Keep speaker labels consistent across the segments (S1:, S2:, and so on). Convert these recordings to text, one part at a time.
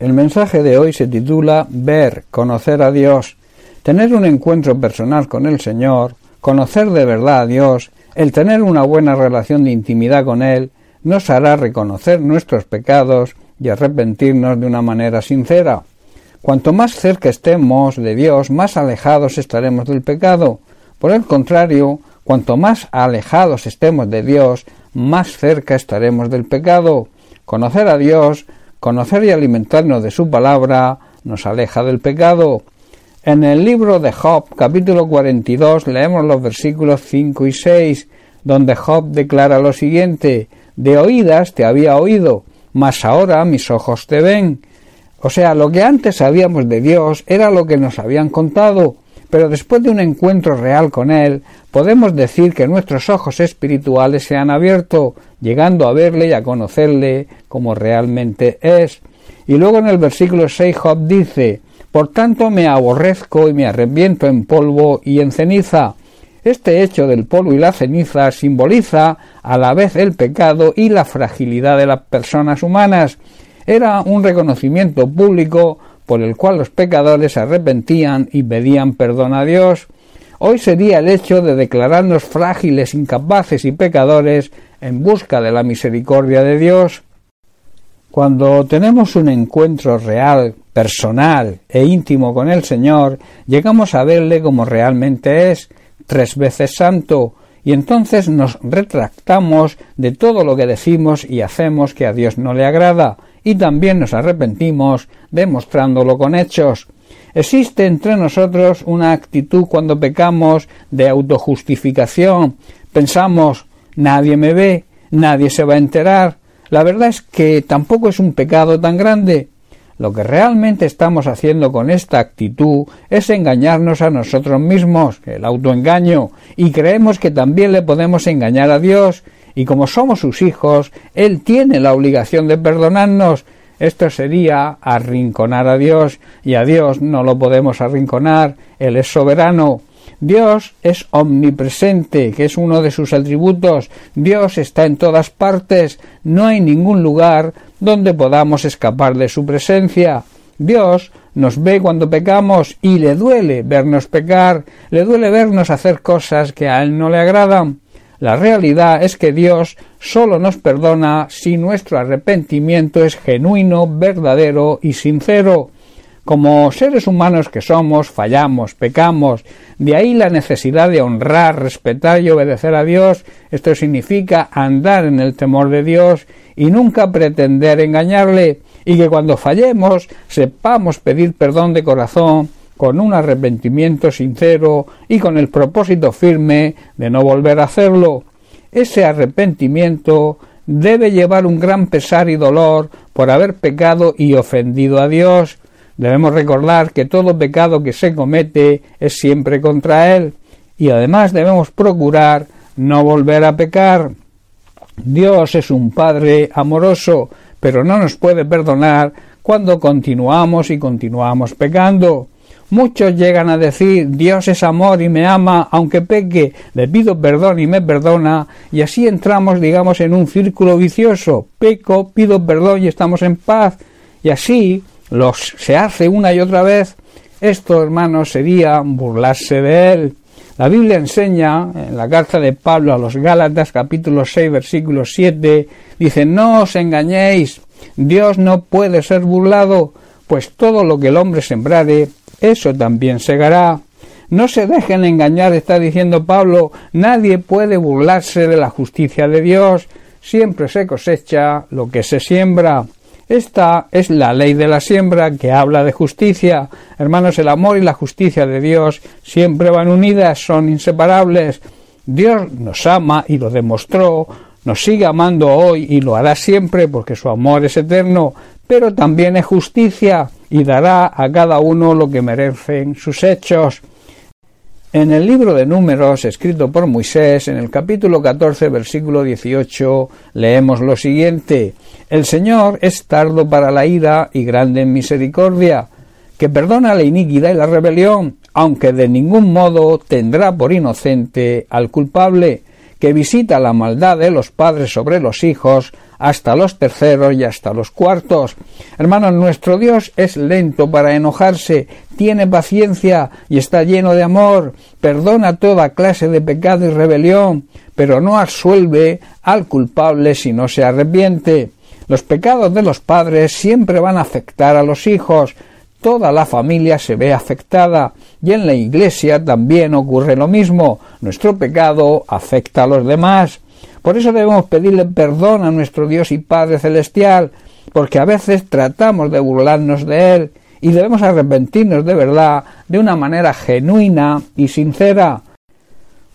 S1: El mensaje de hoy se titula Ver, conocer a Dios, tener un encuentro personal con el Señor, conocer de verdad a Dios, el tener una buena relación de intimidad con Él, nos hará reconocer nuestros pecados y arrepentirnos de una manera sincera. Cuanto más cerca estemos de Dios, más alejados estaremos del pecado. Por el contrario, cuanto más alejados estemos de Dios, más cerca estaremos del pecado. Conocer a Dios, conocer y alimentarnos de su palabra, nos aleja del pecado. En el libro de Job, capítulo 42, leemos los versículos 5 y 6, donde Job declara lo siguiente, de oídas te había oído, mas ahora mis ojos te ven. O sea, lo que antes sabíamos de Dios era lo que nos habían contado, pero después de un encuentro real con Él, podemos decir que nuestros ojos espirituales se han abierto, llegando a verle y a conocerle como realmente es. Y luego en el versículo 6 Job dice, Por tanto me aborrezco y me arrepiento en polvo y en ceniza. Este hecho del polvo y la ceniza simboliza a la vez el pecado y la fragilidad de las personas humanas. Era un reconocimiento público por el cual los pecadores arrepentían y pedían perdón a Dios. Hoy sería el hecho de declararnos frágiles, incapaces y pecadores en busca de la misericordia de Dios. Cuando tenemos un encuentro real, personal e íntimo con el Señor, llegamos a verle como realmente es, tres veces santo, y entonces nos retractamos de todo lo que decimos y hacemos que a Dios no le agrada, y también nos arrepentimos demostrándolo con hechos. Existe entre nosotros una actitud cuando pecamos de autojustificación. Pensamos nadie me ve, nadie se va a enterar. La verdad es que tampoco es un pecado tan grande. Lo que realmente estamos haciendo con esta actitud es engañarnos a nosotros mismos, el autoengaño, y creemos que también le podemos engañar a Dios, y como somos sus hijos, Él tiene la obligación de perdonarnos. Esto sería arrinconar a Dios, y a Dios no lo podemos arrinconar, Él es soberano. Dios es omnipresente, que es uno de sus atributos. Dios está en todas partes. No hay ningún lugar donde podamos escapar de su presencia. Dios nos ve cuando pecamos y le duele vernos pecar, le duele vernos hacer cosas que a Él no le agradan. La realidad es que Dios solo nos perdona si nuestro arrepentimiento es genuino, verdadero y sincero. Como seres humanos que somos, fallamos, pecamos, de ahí la necesidad de honrar, respetar y obedecer a Dios. Esto significa andar en el temor de Dios y nunca pretender engañarle, y que cuando fallemos sepamos pedir perdón de corazón con un arrepentimiento sincero y con el propósito firme de no volver a hacerlo. Ese arrepentimiento debe llevar un gran pesar y dolor por haber pecado y ofendido a Dios. Debemos recordar que todo pecado que se comete es siempre contra Él y además debemos procurar no volver a pecar. Dios es un Padre amoroso, pero no nos puede perdonar cuando continuamos y continuamos pecando. Muchos llegan a decir Dios es amor y me ama, aunque peque, le pido perdón y me perdona, y así entramos, digamos, en un círculo vicioso. Peco, pido perdón y estamos en paz. Y así los se hace una y otra vez. Esto, hermanos, sería burlarse de él. La Biblia enseña, en la carta de Pablo a los Gálatas, capítulo 6, versículo 7, dice, no os engañéis, Dios no puede ser burlado, pues todo lo que el hombre sembrare, eso también segará. No se dejen engañar, está diciendo Pablo, nadie puede burlarse de la justicia de Dios, siempre se cosecha lo que se siembra. Esta es la ley de la siembra que habla de justicia. Hermanos, el amor y la justicia de Dios siempre van unidas, son inseparables. Dios nos ama y lo demostró, nos sigue amando hoy y lo hará siempre porque su amor es eterno, pero también es justicia y dará a cada uno lo que merecen sus hechos. En el libro de números escrito por Moisés, en el capítulo 14, versículo 18, leemos lo siguiente El Señor es tardo para la ira y grande en misericordia, que perdona la iniquidad y la rebelión, aunque de ningún modo tendrá por inocente al culpable, que visita la maldad de los padres sobre los hijos hasta los terceros y hasta los cuartos. Hermanos, nuestro Dios es lento para enojarse, tiene paciencia y está lleno de amor, perdona toda clase de pecado y rebelión, pero no absuelve al culpable si no se arrepiente. Los pecados de los padres siempre van a afectar a los hijos, toda la familia se ve afectada y en la Iglesia también ocurre lo mismo. Nuestro pecado afecta a los demás. Por eso debemos pedirle perdón a nuestro Dios y Padre Celestial, porque a veces tratamos de burlarnos de Él y debemos arrepentirnos de verdad de una manera genuina y sincera.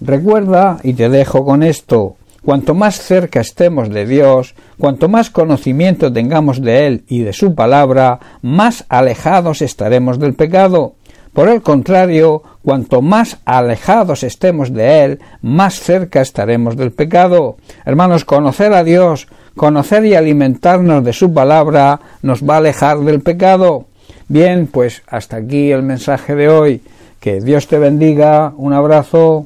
S1: Recuerda, y te dejo con esto, cuanto más cerca estemos de Dios, cuanto más conocimiento tengamos de Él y de su palabra, más alejados estaremos del pecado. Por el contrario, cuanto más alejados estemos de Él, más cerca estaremos del pecado. Hermanos, conocer a Dios, conocer y alimentarnos de su palabra, nos va a alejar del pecado. Bien, pues hasta aquí el mensaje de hoy. Que Dios te bendiga. Un abrazo.